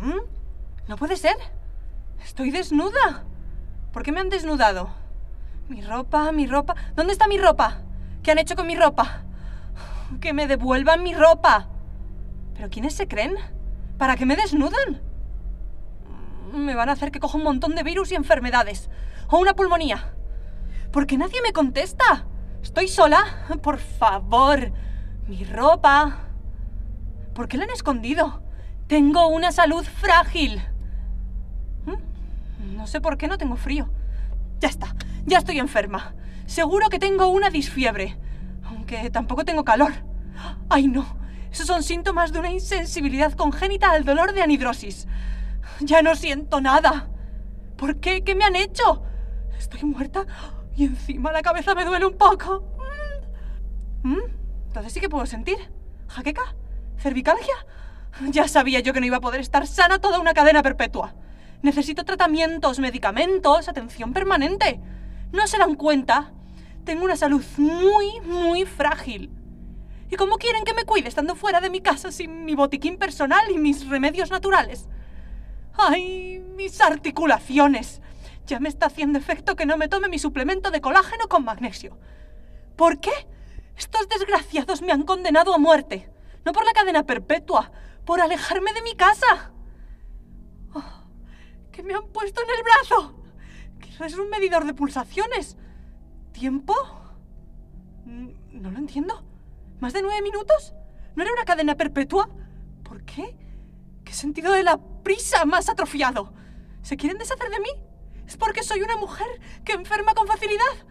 ¿Mm? No puede ser. Estoy desnuda. ¿Por qué me han desnudado? Mi ropa, mi ropa. ¿Dónde está mi ropa? ¿Qué han hecho con mi ropa? Que me devuelvan mi ropa. ¿Pero quiénes se creen? ¿Para qué me desnudan? Me van a hacer que coja un montón de virus y enfermedades. O una pulmonía. ¿Por qué nadie me contesta? ¿Estoy sola? Por favor. Mi ropa. ¿Por qué la han escondido? Tengo una salud frágil. ¿Mm? No sé por qué no tengo frío. Ya está, ya estoy enferma. Seguro que tengo una disfiebre. Aunque tampoco tengo calor. ¡Ay no! Esos son síntomas de una insensibilidad congénita al dolor de anhidrosis. Ya no siento nada. ¿Por qué? ¿Qué me han hecho? Estoy muerta y encima la cabeza me duele un poco. ¿Mm? Entonces sí que puedo sentir. ¿Jaqueca? ¿Cervicalgia? Ya sabía yo que no iba a poder estar sana toda una cadena perpetua. Necesito tratamientos, medicamentos, atención permanente. ¿No se dan cuenta? Tengo una salud muy, muy frágil. ¿Y cómo quieren que me cuide estando fuera de mi casa sin mi botiquín personal y mis remedios naturales? ¡Ay, mis articulaciones! Ya me está haciendo efecto que no me tome mi suplemento de colágeno con magnesio. ¿Por qué? Estos desgraciados me han condenado a muerte. No por la cadena perpetua, por alejarme de mi casa. Oh, ¿Qué me han puesto en el brazo? ¿Que es un medidor de pulsaciones? ¿Tiempo? No lo entiendo. ¿Más de nueve minutos? ¿No era una cadena perpetua? ¿Por qué? ¿Qué sentido de la prisa más atrofiado? ¿Se quieren deshacer de mí? ¿Es porque soy una mujer que enferma con facilidad?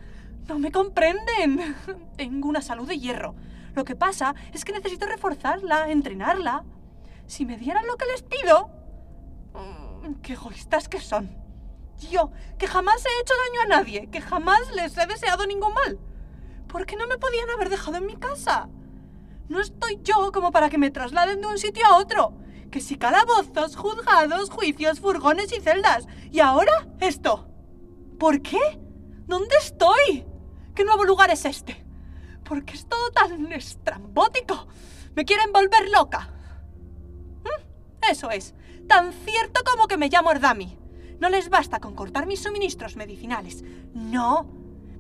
No me comprenden. Tengo una salud de hierro. Lo que pasa es que necesito reforzarla, entrenarla. Si me dieran lo que les pido... Mm, ¡Qué egoístas que son! Yo, que jamás he hecho daño a nadie, que jamás les he deseado ningún mal. ¿Por qué no me podían haber dejado en mi casa? No estoy yo como para que me trasladen de un sitio a otro. Que si calabozos, juzgados, juicios, furgones y celdas. Y ahora esto. ¿Por qué? ¿Dónde estoy? ¿Qué nuevo lugar es este? ¿Por qué es todo tan estrambótico? Me quieren volver loca. Eso es, tan cierto como que me llamo Erdami. No les basta con cortar mis suministros medicinales. No.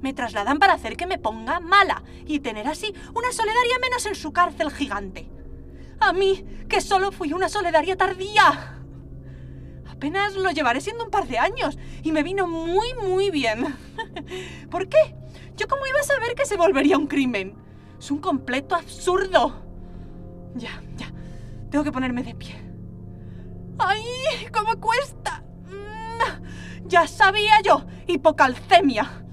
Me trasladan para hacer que me ponga mala y tener así una solidaria menos en su cárcel gigante. A mí, que solo fui una solidaria tardía. Apenas lo llevaré siendo un par de años y me vino muy, muy bien. ¿Por qué? ¿Yo cómo iba a saber que se volvería un crimen? Es un completo absurdo. Ya, ya. Tengo que ponerme de pie. ¡Ay! ¿Cómo cuesta? Mm, ya sabía yo. Hipocalcemia.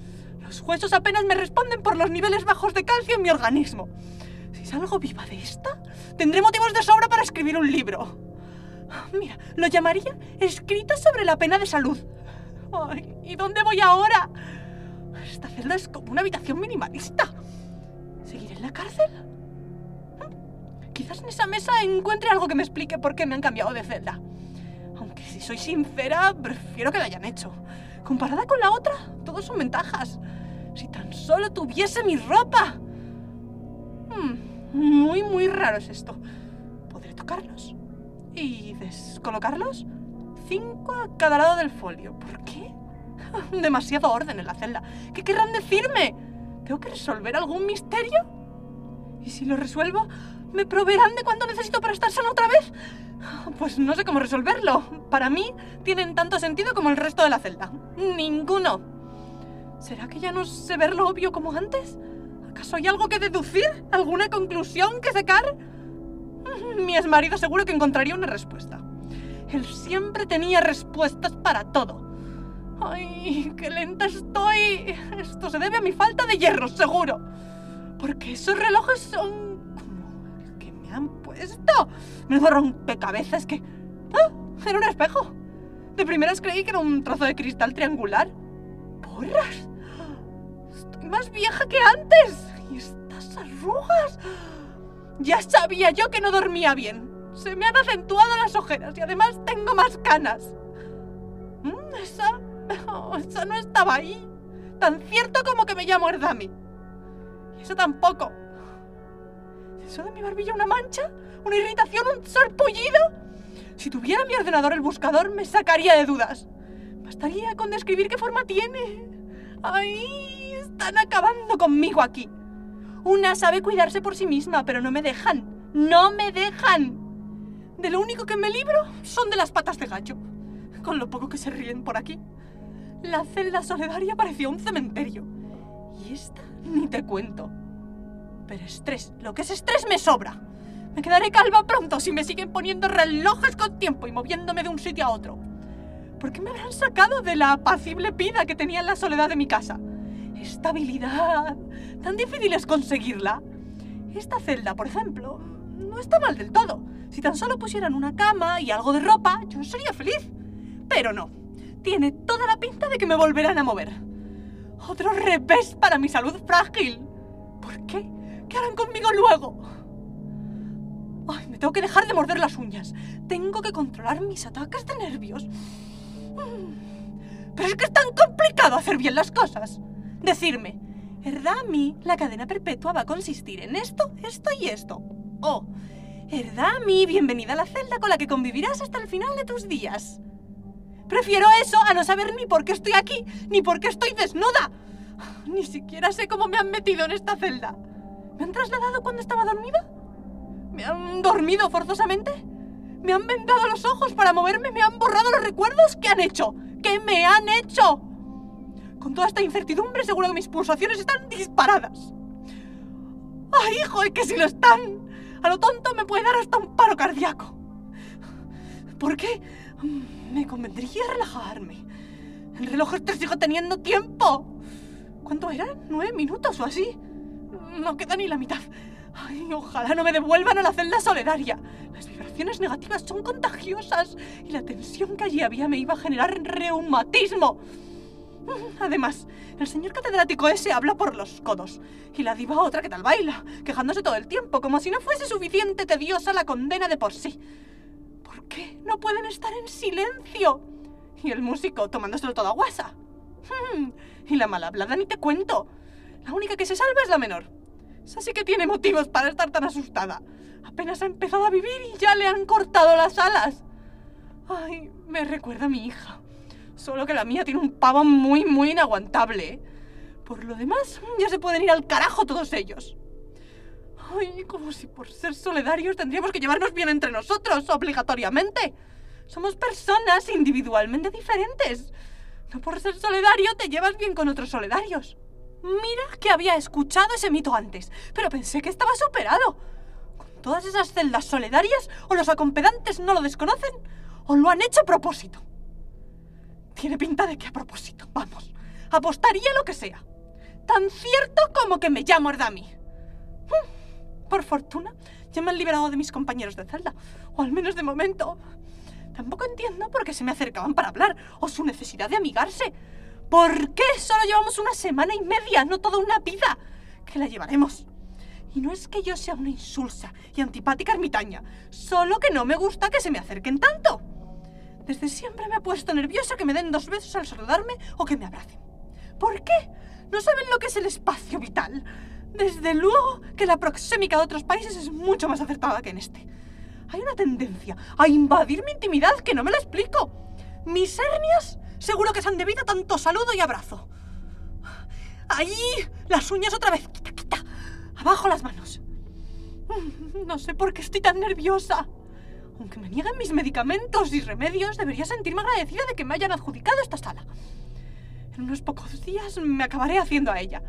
Los huesos apenas me responden por los niveles bajos de calcio en mi organismo. Si salgo viva de esta, tendré motivos de sobra para escribir un libro. Mira, lo llamaría Escrito sobre la pena de salud. ¿Y dónde voy ahora? Esta celda es como una habitación minimalista. ¿Seguiré en la cárcel? Quizás en esa mesa encuentre algo que me explique por qué me han cambiado de celda. Aunque si soy sincera, prefiero que la hayan hecho. Comparada con la otra, todos son ventajas. Si tan solo tuviese mi ropa. Hmm, muy, muy raro es esto. ¿Podré tocarlos? ¿Y descolocarlos? Cinco a cada lado del folio. ¿Por qué? Demasiado orden en la celda. ¿Qué querrán decirme? ¿Tengo que resolver algún misterio? ¿Y si lo resuelvo, me proveerán de cuánto necesito para estar sana otra vez? Pues no sé cómo resolverlo. Para mí tienen tanto sentido como el resto de la celda. Ninguno. ¿Será que ya no sé ver lo obvio como antes? ¿Acaso hay algo que deducir? ¿Alguna conclusión que sacar? Mi exmarido seguro que encontraría una respuesta. Él siempre tenía respuestas para todo. ¡Ay, qué lenta estoy! Esto se debe a mi falta de hierro, seguro. Porque esos relojes son han puesto. Menudo rompecabezas que... ¡Ah! Era un espejo. De primeras creí que era un trozo de cristal triangular. ¡Porras! Estoy más vieja que antes. ¿Y estas arrugas? Ya sabía yo que no dormía bien. Se me han acentuado las ojeras y además tengo más canas. Mm, esa eso no estaba ahí. Tan cierto como que me llamo Erdami. Y eso tampoco. ¿Eso de mi barbilla una mancha? ¿Una irritación? ¿Un sarpullido? Si tuviera mi ordenador el buscador, me sacaría de dudas. Bastaría con describir qué forma tiene. ¡Ay! Están acabando conmigo aquí. Una sabe cuidarse por sí misma, pero no me dejan. ¡No me dejan! De lo único que me libro son de las patas de gallo. Con lo poco que se ríen por aquí. La celda solidaria parecía un cementerio. Y esta ni te cuento. Pero estrés, lo que es estrés me sobra. Me quedaré calva pronto si me siguen poniendo relojes con tiempo y moviéndome de un sitio a otro. ¿Por qué me habrán sacado de la apacible vida que tenía en la soledad de mi casa? Estabilidad. Tan difícil es conseguirla. Esta celda, por ejemplo, no está mal del todo. Si tan solo pusieran una cama y algo de ropa, yo sería feliz. Pero no. Tiene toda la pinta de que me volverán a mover. Otro revés para mi salud frágil. ¿Por qué? ¿Qué harán conmigo luego? Ay, me tengo que dejar de morder las uñas. Tengo que controlar mis ataques de nervios. Mm. Pero es que es tan complicado hacer bien las cosas. Decirme, Erdami, la cadena perpetua va a consistir en esto, esto y esto. Oh, Erdami, bienvenida a la celda con la que convivirás hasta el final de tus días. Prefiero eso a no saber ni por qué estoy aquí, ni por qué estoy desnuda. Ni siquiera sé cómo me han metido en esta celda. ¿Me han trasladado cuando estaba dormida? ¿Me han dormido forzosamente? ¿Me han vendado los ojos para moverme? ¿Me han borrado los recuerdos? ¿Qué han hecho? ¿Qué me han hecho? Con toda esta incertidumbre seguro que mis pulsaciones están disparadas. ¡Ay, hijo! ¿Y que si lo están? A lo tonto me puede dar hasta un paro cardíaco. ¿Por qué? Me convendría relajarme. El reloj este sigue teniendo tiempo. ¿Cuánto eran? ¿Nueve minutos o así? No queda ni la mitad. Ay, ojalá no me devuelvan a la celda solidaria. Las vibraciones negativas son contagiosas y la tensión que allí había me iba a generar reumatismo. Además, el señor catedrático ese habla por los codos y la diva otra que tal baila, quejándose todo el tiempo, como si no fuese suficiente tediosa la condena de por sí. ¿Por qué no pueden estar en silencio? Y el músico tomándoselo todo a guasa. Hmm, y la mal hablada ni te cuento. La única que se salva es la menor. Esa sí que tiene motivos para estar tan asustada. Apenas ha empezado a vivir y ya le han cortado las alas. Ay, me recuerda a mi hija. Solo que la mía tiene un pavo muy, muy inaguantable. Por lo demás, ya se pueden ir al carajo todos ellos. Ay, como si por ser solidarios tendríamos que llevarnos bien entre nosotros, obligatoriamente. Somos personas individualmente diferentes. No por ser solidario te llevas bien con otros solidarios. Mira que había escuchado ese mito antes, pero pensé que estaba superado. Con todas esas celdas solidarias, o los acompedantes no lo desconocen, o lo han hecho a propósito. Tiene pinta de que a propósito, vamos. Apostaría lo que sea. Tan cierto como que me llamo Erdami. Hmm, por fortuna, ya me han liberado de mis compañeros de celda, o al menos de momento. Tampoco entiendo por qué se me acercaban para hablar, o su necesidad de amigarse. ¿Por qué solo llevamos una semana y media, no toda una vida? Que la llevaremos. Y no es que yo sea una insulsa y antipática ermitaña, solo que no me gusta que se me acerquen tanto. Desde siempre me ha puesto nerviosa que me den dos besos al saludarme o que me abracen. ¿Por qué? ¿No saben lo que es el espacio vital? Desde luego que la proxémica de otros países es mucho más acertada que en este. Hay una tendencia a invadir mi intimidad que no me la explico. Mis hernias Seguro que se han debido tanto saludo y abrazo. ¡Ahí! Las uñas otra vez. Quita, quita. Abajo las manos. No sé por qué estoy tan nerviosa. Aunque me nieguen mis medicamentos y remedios, debería sentirme agradecida de que me hayan adjudicado esta sala. En unos pocos días me acabaré haciendo a ella.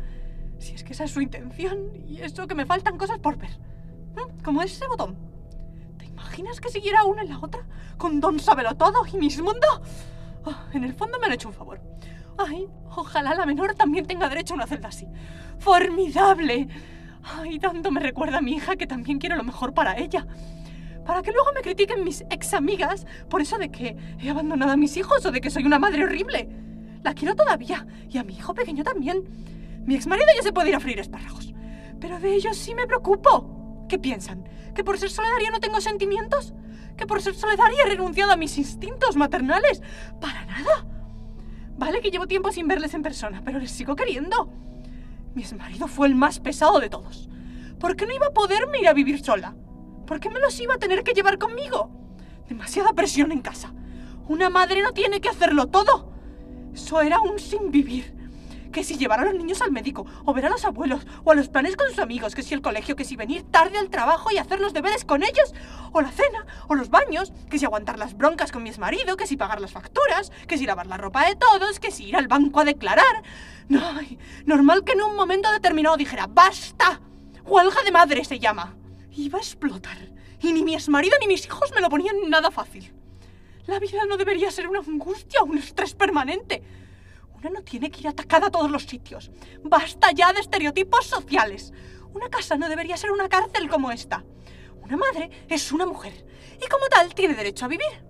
Si es que esa es su intención y eso que me faltan cosas por ver. ¿Mm? Como ese botón. ¿Te imaginas que siguiera una en la otra? Con Don Sabelo Todo y Mismundo. Oh, en el fondo me han hecho un favor. Ay, ojalá la menor también tenga derecho a una celda así. ¡Formidable! Ay, tanto me recuerda a mi hija que también quiero lo mejor para ella. Para que luego me critiquen mis ex amigas por eso de que he abandonado a mis hijos o de que soy una madre horrible. La quiero todavía y a mi hijo pequeño también. Mi ex marido ya se puede ir a freír espárragos. Pero de ellos sí me preocupo. ¿Qué piensan? ¿Que por ser solidaria no tengo sentimientos? Que por ser solidaria he renunciado a mis instintos maternales. Para nada. Vale que llevo tiempo sin verles en persona, pero les sigo queriendo. Mi exmarido fue el más pesado de todos. ¿Por qué no iba a poderme ir a vivir sola? ¿Por qué me los iba a tener que llevar conmigo? Demasiada presión en casa. Una madre no tiene que hacerlo todo. Eso era un sin vivir. Que si llevar a los niños al médico, o ver a los abuelos, o a los planes con sus amigos, que si el colegio, que si venir tarde al trabajo y hacer los deberes con ellos, o la cena, o los baños, que si aguantar las broncas con mi exmarido, que si pagar las facturas, que si lavar la ropa de todos, que si ir al banco a declarar. No, normal que en un momento determinado dijera, ¡basta! Huelga de madre se llama. Iba a explotar. Y ni mi exmarido ni mis hijos me lo ponían nada fácil. La vida no debería ser una angustia o un estrés permanente. Una no tiene que ir atacada a todos los sitios. Basta ya de estereotipos sociales. Una casa no debería ser una cárcel como esta. Una madre es una mujer y como tal tiene derecho a vivir.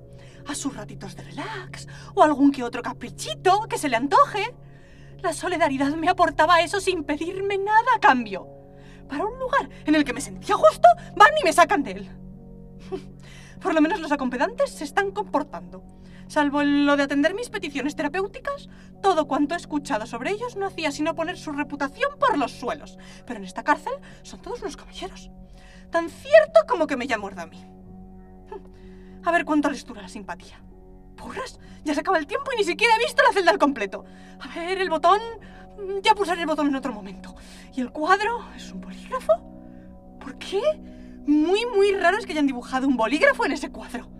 A sus ratitos de relax o algún que otro caprichito que se le antoje. La solidaridad me aportaba eso sin pedirme nada a cambio. Para un lugar en el que me sentía justo, van y me sacan de él. Por lo menos los acompedantes se están comportando. Salvo lo de atender mis peticiones terapéuticas, todo cuanto he escuchado sobre ellos no hacía sino poner su reputación por los suelos. Pero en esta cárcel son todos unos caballeros. Tan cierto como que me llamo a mí. A ver cuánto les dura la simpatía. ¡Porras! Ya se acaba el tiempo y ni siquiera he visto la celda al completo. A ver, el botón... Ya pulsaré el botón en otro momento. ¿Y el cuadro? ¿Es un bolígrafo? ¿Por qué? Muy, muy raro es que hayan dibujado un bolígrafo en ese cuadro.